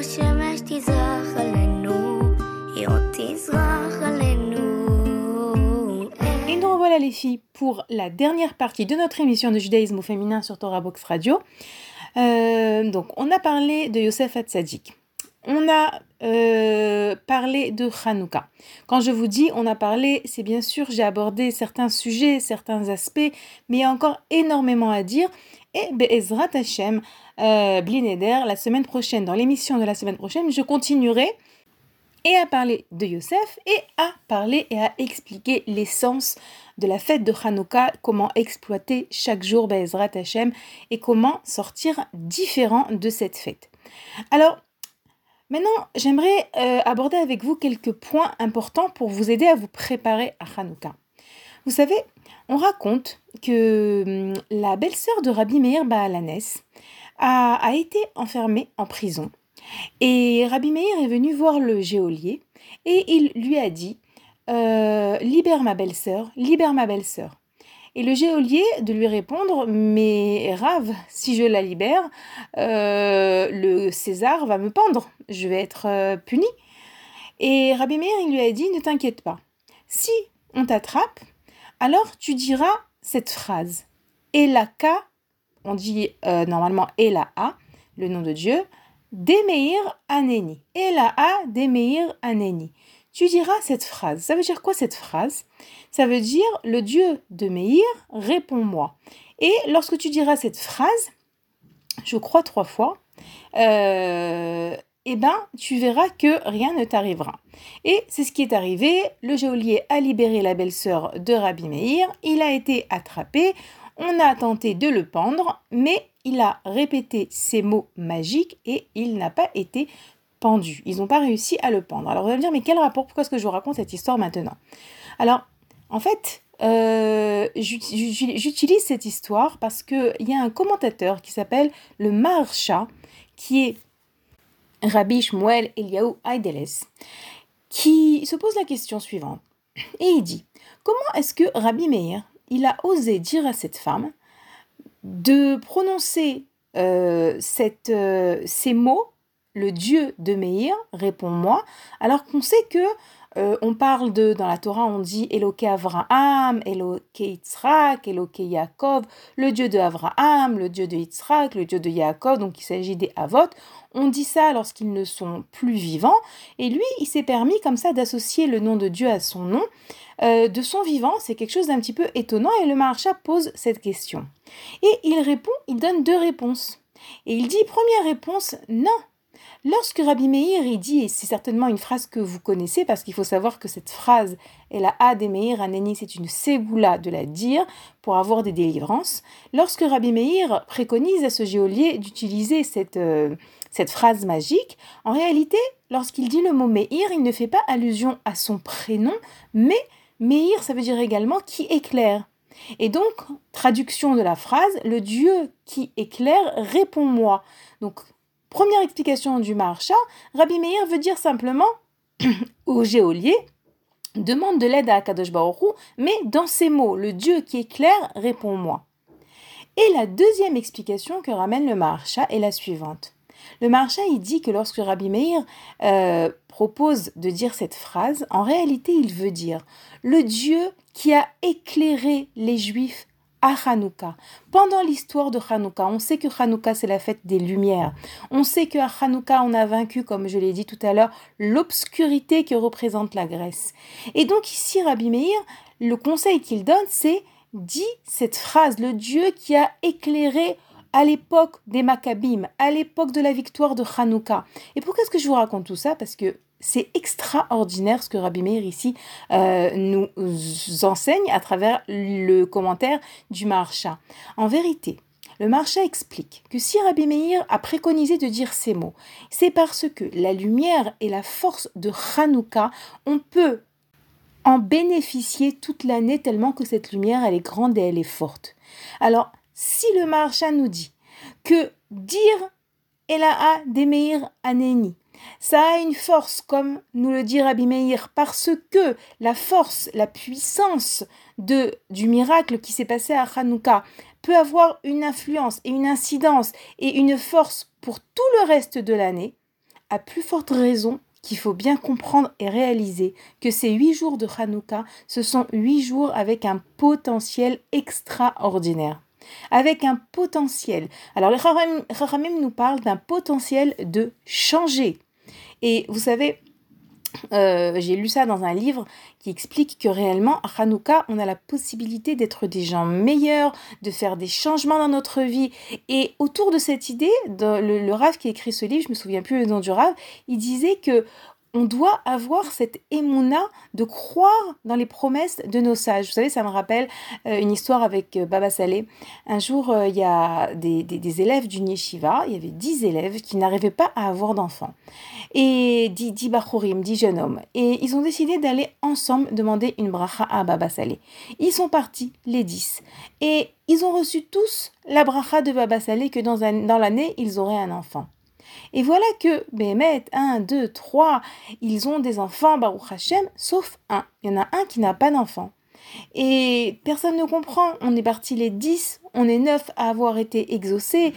השמש תזרח עלינו היא עוד תזרח עלינו Et nous revoilà les filles pour la dernière partie de notre émission de judaïsme au féminin sur Torah Box Radio. Euh, donc on a parlé de Yosef Hatzadik. On a euh, parlé de Hanouka. Quand je vous dis on a parlé, c'est bien sûr j'ai abordé certains sujets, certains aspects, mais il y a encore énormément à dire. Et Be'ezrat Hashem, euh, Blineder, la semaine prochaine, dans l'émission de la semaine prochaine, je continuerai et à parler de Yosef et à parler et à expliquer l'essence de la fête de Hanouka, comment exploiter chaque jour Be'ezrat Hashem et comment sortir différent de cette fête. Alors, maintenant, j'aimerais euh, aborder avec vous quelques points importants pour vous aider à vous préparer à Hanouka. Vous savez, on raconte que hum, la belle-sœur de Rabbi Meir Baalanes a, été enfermée en prison. Et Rabbi Meir est venu voir le geôlier et il lui a dit euh, Libère ma belle-sœur, libère ma belle-sœur. Et le geôlier de lui répondre Mais Rav, si je la libère, euh, le César va me pendre, je vais être euh, puni. Et Rabbi Meir il lui a dit Ne t'inquiète pas, si on t'attrape, alors tu diras cette phrase Elaka, on dit euh, normalement Elaha, le nom de Dieu, Demeir Aneni. Elaha Demeir Aneni. Tu diras cette phrase. Ça veut dire quoi cette phrase? Ça veut dire le Dieu de Meir, réponds-moi. Et lorsque tu diras cette phrase, je crois trois fois, euh, eh ben, tu verras que rien ne t'arrivera. Et c'est ce qui est arrivé. Le geôlier a libéré la belle-sœur de Rabbi Meir. Il a été attrapé. On a tenté de le pendre, mais il a répété ces mots magiques et il n'a pas été pendu. Ils n'ont pas réussi à le pendre. Alors vous allez me dire, mais quel rapport? Pourquoi est-ce que je vous raconte cette histoire maintenant? Alors, en fait, euh, j'utilise cette histoire parce qu'il y a un commentateur qui s'appelle le Maharsha, qui est Rabbi Shmuel Eliaou Aideles, qui se pose la question suivante. Et il dit, comment est-ce que Rabbi Meir, il a osé dire à cette femme de prononcer euh, euh, ces mots le Dieu de Meir, réponds-moi, alors qu'on sait que euh, on parle de, dans la Torah, on dit Eloke Avraham, Eloke Yitzhak, Eloke Yaakov, le Dieu de Avraham, le Dieu de Yitzhak, le Dieu de Yaakov, donc il s'agit des Avot. On dit ça lorsqu'ils ne sont plus vivants, et lui, il s'est permis comme ça d'associer le nom de Dieu à son nom. Euh, de son vivant, c'est quelque chose d'un petit peu étonnant, et le Maharsha pose cette question. Et il répond, il donne deux réponses. Et il dit, première réponse, non, Lorsque Rabbi Meir dit, et c'est certainement une phrase que vous connaissez, parce qu'il faut savoir que cette phrase est la A des Meir, Aneni, c'est une ségoula de la dire pour avoir des délivrances. Lorsque Rabbi Meir préconise à ce géolier d'utiliser cette, euh, cette phrase magique, en réalité, lorsqu'il dit le mot Meir, il ne fait pas allusion à son prénom, mais Meir, ça veut dire également qui éclaire. Et donc, traduction de la phrase, le Dieu qui éclaire, réponds-moi. Donc, Première explication du Maharsha, Rabbi Meir veut dire simplement au géolier demande de l'aide à Akadosh Baruch mais dans ces mots, le Dieu qui est clair, réponds-moi. Et la deuxième explication que ramène le Maharsha est la suivante. Le Maharsha, il dit que lorsque Rabbi Meir euh, propose de dire cette phrase, en réalité, il veut dire le Dieu qui a éclairé les Juifs à Hanouka. Pendant l'histoire de Hanouka, on sait que Hanouka c'est la fête des lumières. On sait qu'à Hanouka on a vaincu, comme je l'ai dit tout à l'heure, l'obscurité que représente la Grèce. Et donc ici, Rabbi Meir, le conseil qu'il donne, c'est dit cette phrase, le Dieu qui a éclairé à l'époque des Maccabim, à l'époque de la victoire de Hanouka. Et pourquoi est-ce que je vous raconte tout ça? Parce que c'est extraordinaire ce que Rabbi Meir ici euh, nous enseigne à travers le commentaire du Maharsha. En vérité, le Maharsha explique que si Rabbi Meir a préconisé de dire ces mots, c'est parce que la lumière et la force de Hanouka, on peut en bénéficier toute l'année tellement que cette lumière, elle est grande et elle est forte. Alors, si le Maharsha nous dit que dire Elaha de Meir Aneni, ça a une force, comme nous le dit Rabbi Meir, parce que la force, la puissance de, du miracle qui s'est passé à Hanouka peut avoir une influence et une incidence et une force pour tout le reste de l'année, à plus forte raison qu'il faut bien comprendre et réaliser que ces huit jours de Hanouka, ce sont huit jours avec un potentiel extraordinaire avec un potentiel. Alors, les Chachamim nous parlent d'un potentiel de changer, et vous savez, euh, j'ai lu ça dans un livre qui explique que réellement, à Hanouka, on a la possibilité d'être des gens meilleurs, de faire des changements dans notre vie. Et autour de cette idée, le, le Rav qui écrit ce livre, je me souviens plus le nom du Rav, il disait que on doit avoir cette émouna de croire dans les promesses de nos sages. Vous savez, ça me rappelle euh, une histoire avec euh, Baba Saleh. Un jour, euh, il y a des, des, élèves du Yeshiva, il y avait dix élèves qui n'arrivaient pas à avoir d'enfants. Et dix, dix dix jeunes hommes. Et ils ont décidé d'aller ensemble demander une bracha à Baba Saleh. Ils sont partis, les dix. Et ils ont reçu tous la bracha de Baba Saleh que dans, dans l'année, ils auraient un enfant. Et voilà que Béhémet, 1, 2, 3, ils ont des enfants, Baruch Hashem, sauf un. Il y en a un qui n'a pas d'enfant. Et personne ne comprend. On est parti les 10, on est 9 à avoir été exaucés.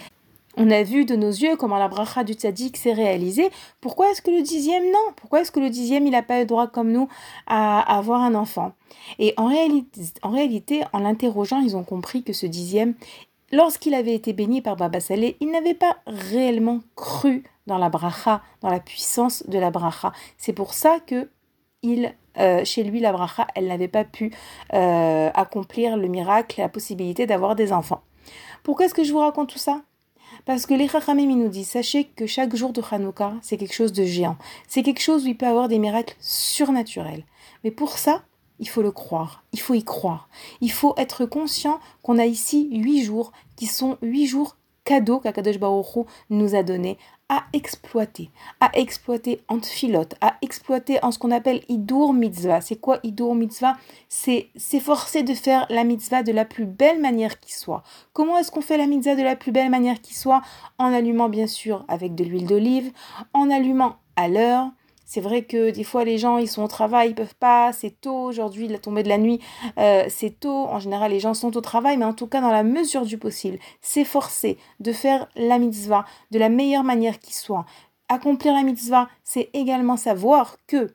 On a vu de nos yeux comment la bracha du tzaddik s'est réalisée. Pourquoi est-ce que le dixième, non? Pourquoi est-ce que le dixième, il n'a pas le droit comme nous à avoir un enfant? Et en réalité, en, réalité, en l'interrogeant, ils ont compris que ce dixième, lorsqu'il avait été béni par Baba Saleh, il n'avait pas réellement cru dans la bracha, dans la puissance de la bracha. C'est pour ça que euh, chez lui, la bracha, elle n'avait pas pu euh, accomplir le miracle, la possibilité d'avoir des enfants. Pourquoi est-ce que je vous raconte tout ça? Parce que les Chachamim nous disent, sachez que chaque jour de Hanouka, c'est quelque chose de géant. C'est quelque chose où il peut avoir des miracles surnaturels. Mais pour ça, il faut le croire, il faut y croire. Il faut être conscient qu'on a ici huit jours qui sont huit jours cadeaux qu'Akadosh Baruch nous a donnés à exploiter, à exploiter en filote, à exploiter en ce qu'on appelle Idur Mitzvah. C'est quoi Idur Mitzvah? C'est s'efforcer de faire la mitzvah de la plus belle manière qui soit. Comment est-ce qu'on fait la mitzvah de la plus belle manière qui soit? En allumant bien sûr avec de l'huile d'olive, en allumant à l'heure, c'est vrai que des fois les gens ils sont au travail, ils peuvent pas, c'est tôt aujourd'hui, la tombée de la nuit, euh, c'est tôt. En général les gens sont au travail, mais en tout cas dans la mesure du possible, s'efforcer de faire la mitzvah de la meilleure manière qui soit. accomplir la mitzvah, c'est également savoir que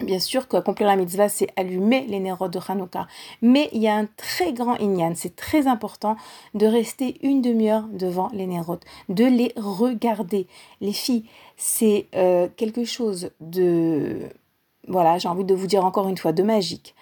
Bien sûr qu'accomplir la mitzvah, c'est allumer les nérodes de Hanouka. Mais il y a un très grand inyan, c'est très important de rester une demi-heure devant les nérodes, de les regarder. Les filles, c'est euh, quelque chose de... Voilà, j'ai envie de vous dire encore une fois, de magique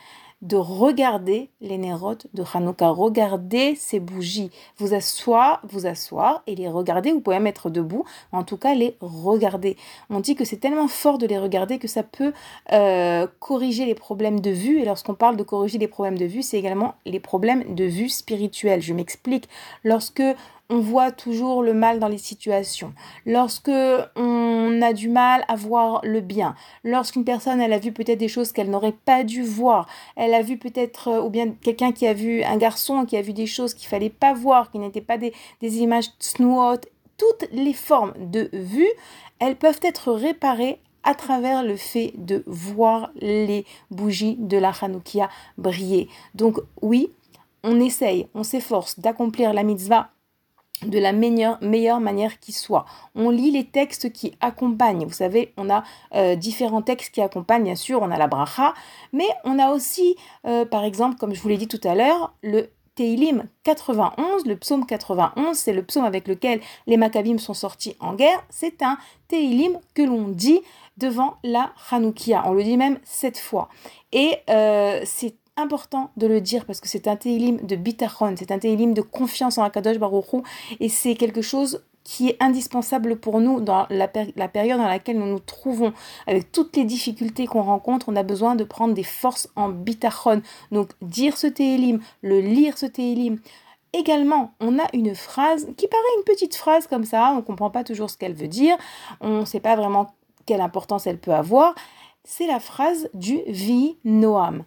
de regarder les nérodes de Hanouka, regarder ces bougies, vous asseoir, vous asseoir et les regarder, vous pouvez mettre debout, en tout cas les regarder. On dit que c'est tellement fort de les regarder que ça peut euh, corriger les problèmes de vue, et lorsqu'on parle de corriger les problèmes de vue, c'est également les problèmes de vue spirituelle. Je m'explique, lorsque on voit toujours le mal dans les situations. Lorsque on a du mal à voir le bien, lorsqu'une personne elle a vu peut-être des choses qu'elle n'aurait pas dû voir, elle a vu peut-être euh, ou bien quelqu'un qui a vu un garçon qui a vu des choses qu'il fallait pas voir, qui n'étaient pas des, des images snouot, toutes les formes de vue, elles peuvent être réparées à travers le fait de voir les bougies de la Hanoukia briller. Donc oui, on essaye, on s'efforce d'accomplir la mitzvah de la meilleure, manière qui soit. On lit les textes qui accompagnent. Vous savez, on a euh, différents textes qui accompagnent, bien sûr, on a la bracha, mais on a aussi, euh, par exemple, comme je vous l'ai dit tout à l'heure, le Teilim 91, le psaume 91, c'est le psaume avec lequel les Maccabim sont sortis en guerre. C'est un Teilim que l'on dit devant la Hanoukia. On le dit même sept fois. Et euh, c'est important de le dire parce que c'est un télim de bitachon, c'est un télim de confiance en Akadosh Baruch Hu, et c'est quelque chose qui est indispensable pour nous dans la, la, période dans laquelle nous nous trouvons. Avec toutes les difficultés qu'on rencontre, on a besoin de prendre des forces en bitachon. Donc dire ce télim, le lire ce télim. Également, on a une phrase qui paraît une petite phrase comme ça, on ne comprend pas toujours ce qu'elle veut dire, on ne sait pas vraiment quelle importance elle peut avoir. C'est la phrase du Vi Noam.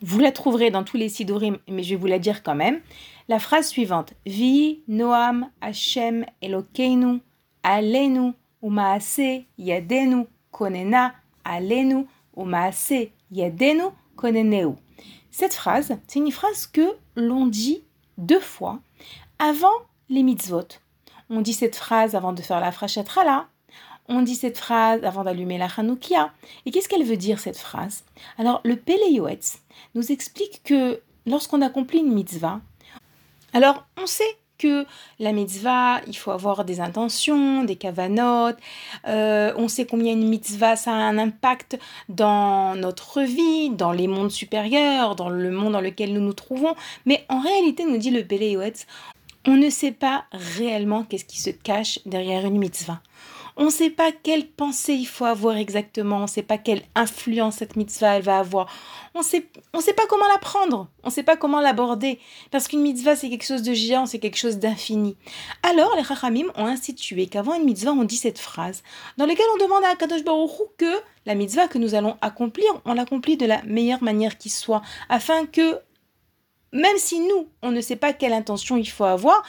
Vous la trouverez dans tous les sidorim, mais je vais vous la dire quand même. La phrase suivante Vi Noam Hashem Elokeinu Alenu Umaase Yadenu Konena Alenu Umaase Yadenu Koneneu. Cette phrase, c'est une phrase que l'on dit deux fois avant les mitzvot. On dit cette phrase avant de faire la frachatrala, on dit cette phrase avant d'allumer la Hanoukia. Et qu'est-ce qu'elle veut dire cette phrase? Alors le Péléoetz nous explique que lorsqu'on accomplit une mitzvah, alors on sait que la mitzvah, il faut avoir des intentions, des kavanotes. Euh, on sait combien une mitzvah, ça a un impact dans notre vie, dans les mondes supérieurs, dans le monde dans lequel nous nous trouvons. Mais en réalité, nous dit le Péléoetz, on ne sait pas réellement qu'est-ce qui se cache derrière une mitzvah. On ne sait pas quelle pensée il faut avoir exactement, on ne sait pas quelle influence cette mitzvah elle va avoir. On on sait pas comment la prendre, on ne sait pas comment l'aborder, parce qu'une mitzvah c'est quelque chose de géant, c'est quelque chose d'infini. Alors les Chachamim ont institué qu'avant une mitzvah on dit cette phrase, dans laquelle on demande à Kadosh Baruch que la mitzvah que nous allons accomplir, on l'accomplit de la meilleure manière qui soit, afin que même si nous, on ne sait pas quelle intention il faut avoir,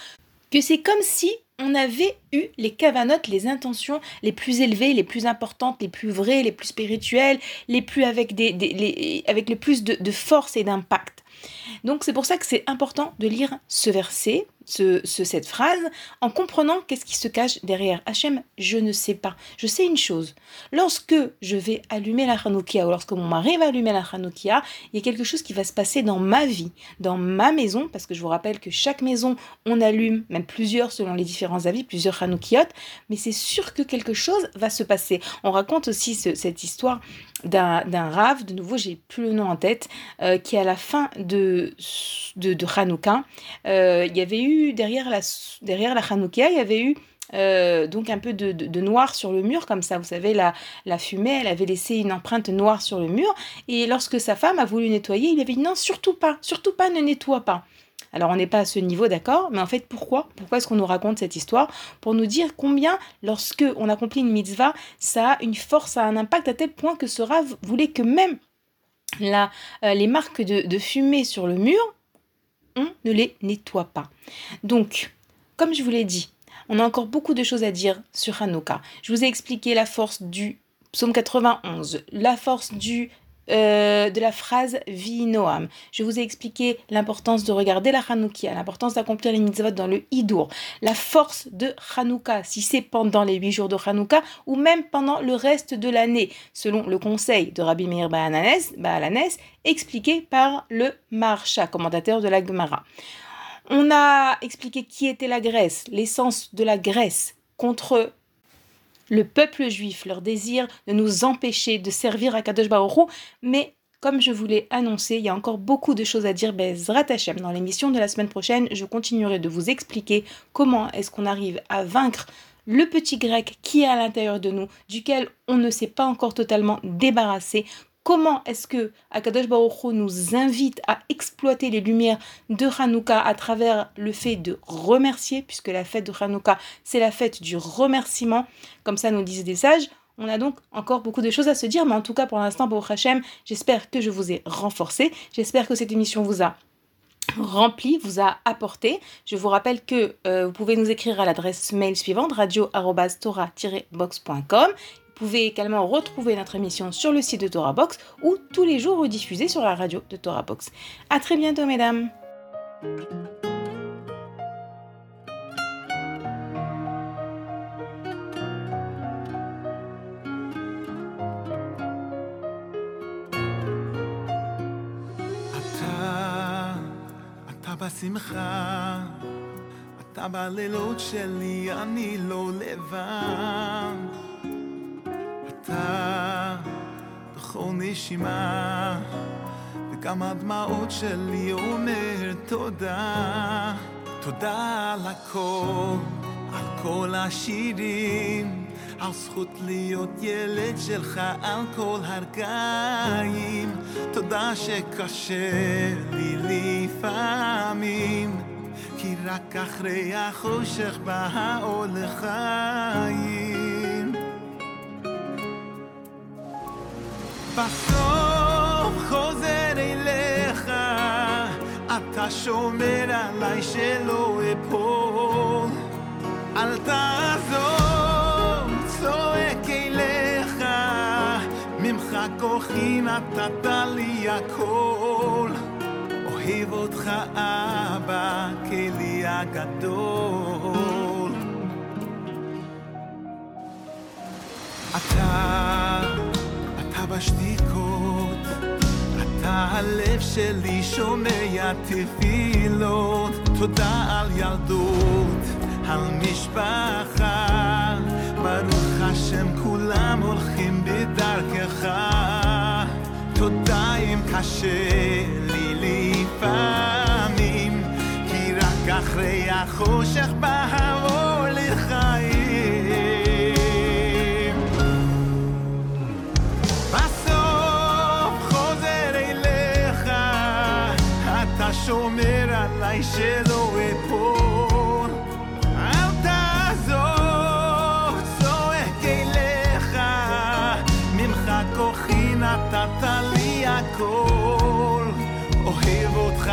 que c'est comme si on avait eu les cavanotes, les intentions les plus élevées, les plus importantes, les plus vraies, les plus spirituelles, les plus avec, des, les, avec le plus de, de force et d'impact. Donc c'est pour ça que c'est important de lire ce verset, ce, cette phrase, en comprenant qu'est-ce qui se cache derrière. Hachem, je ne sais pas. Je sais une chose. Lorsque je vais allumer la Hanoukia, ou lorsque mon mari va allumer la Hanoukia, il y a quelque chose qui va se passer dans ma vie, dans ma maison, parce que je vous rappelle que chaque maison, on allume, même plusieurs selon les différents avis, plusieurs Hanoukiot, mais c'est sûr que quelque chose va se passer. On raconte aussi cette histoire d'un rave, de nouveau, j'ai plus le nom en tête, euh, qui à la fin de, de, Hanouka, euh, il y avait eu derrière la, derrière la Hanouka, il y avait eu euh, donc un peu de, de, de, noir sur le mur, comme ça, vous savez, la, la fumée, elle avait laissé une empreinte noire sur le mur, et lorsque sa femme a voulu nettoyer, il avait dit non, surtout pas, surtout pas, ne nettoie pas. Alors on n'est pas à ce niveau, d'accord, mais en fait pourquoi? Pourquoi est-ce qu'on nous raconte cette histoire? Pour nous dire combien, lorsque on accomplit une mitzvah, ça a une force, ça a un impact à tel point que ce voulait que même la, euh, les marques de, de fumée sur le mur, on ne les nettoie pas. Donc, comme je vous l'ai dit, on a encore beaucoup de choses à dire sur Hanouka. Je vous ai expliqué la force du psaume 91, la force du euh, de la phrase Vi Noam. Je vous ai expliqué l'importance de regarder la Hanoukia, l'importance d'accomplir les mitzvot dans le Hidour, la force de Hanouka, si c'est pendant les huit jours de Hanouka ou même pendant le reste de l'année, selon le conseil de Rabbi Meir Baalanes, expliqué par le Marsha, commentateur de la Gemara. On a expliqué qui était la Grèce, l'essence de la Grèce contre le peuple juif, leur désir de nous empêcher de servir à Kadosh Baruch mais comme je vous l'ai annoncé, il y a encore beaucoup de choses à dire Bezrat Hashem. Dans l'émission de la semaine prochaine, je continuerai de vous expliquer comment est-ce qu'on arrive à vaincre le petit grec qui est à l'intérieur de nous, duquel on ne s'est pas encore totalement débarrassé, comment est-ce que Akadosh Baruch nous invite à exploiter les lumières de Hanouka à travers le fait de remercier, puisque la fête de Hanouka, c'est la fête du remerciement, comme ça nous disent des sages. On a donc encore beaucoup de choses à se dire, mais en tout cas pour l'instant, Baruch Hashem, j'espère que je vous ai renforcé, j'espère que cette émission vous a rempli, vous a apporté. Je vous rappelle que euh, vous pouvez nous écrire à l'adresse mail suivante radio-tora-box.com pouvez également retrouver notre émission sur le site de Torah Box ou tous les jours rediffusée sur la radio de Torah Box. À très bientôt, mesdames. אתה, אתה בשמחה, אתה בלילות שלי, אני לא לבד. אתה בכל נשימה, וגם הדמעות שלי אומר תודה. תודה על הכל, על כל השירים, על זכות להיות ילד שלך על כל הרגעים. תודה שקשה לי לפעמים, כי רק אחרי החושך בא האור לחיים. בסוף חוזר אליך, אתה שומר עליי שלא אפול. אל תעזוב, צועק אליך, ממך כוחי נתת לי הכל. אוהב אותך אבא, כלי הגדול. אתה בשתיקות, אתה הלב שלי שומע תפילות. תודה על ילדות, על משפחה. ברוך השם כולם הולכים בדרכך. תודה אם קשה לי לפעמים, כי רק אחרי החושך בא עליי שלא אפול. אל תעזוב, צועק אליך, ממך כוחי נתת לי הכל. אוהב אותך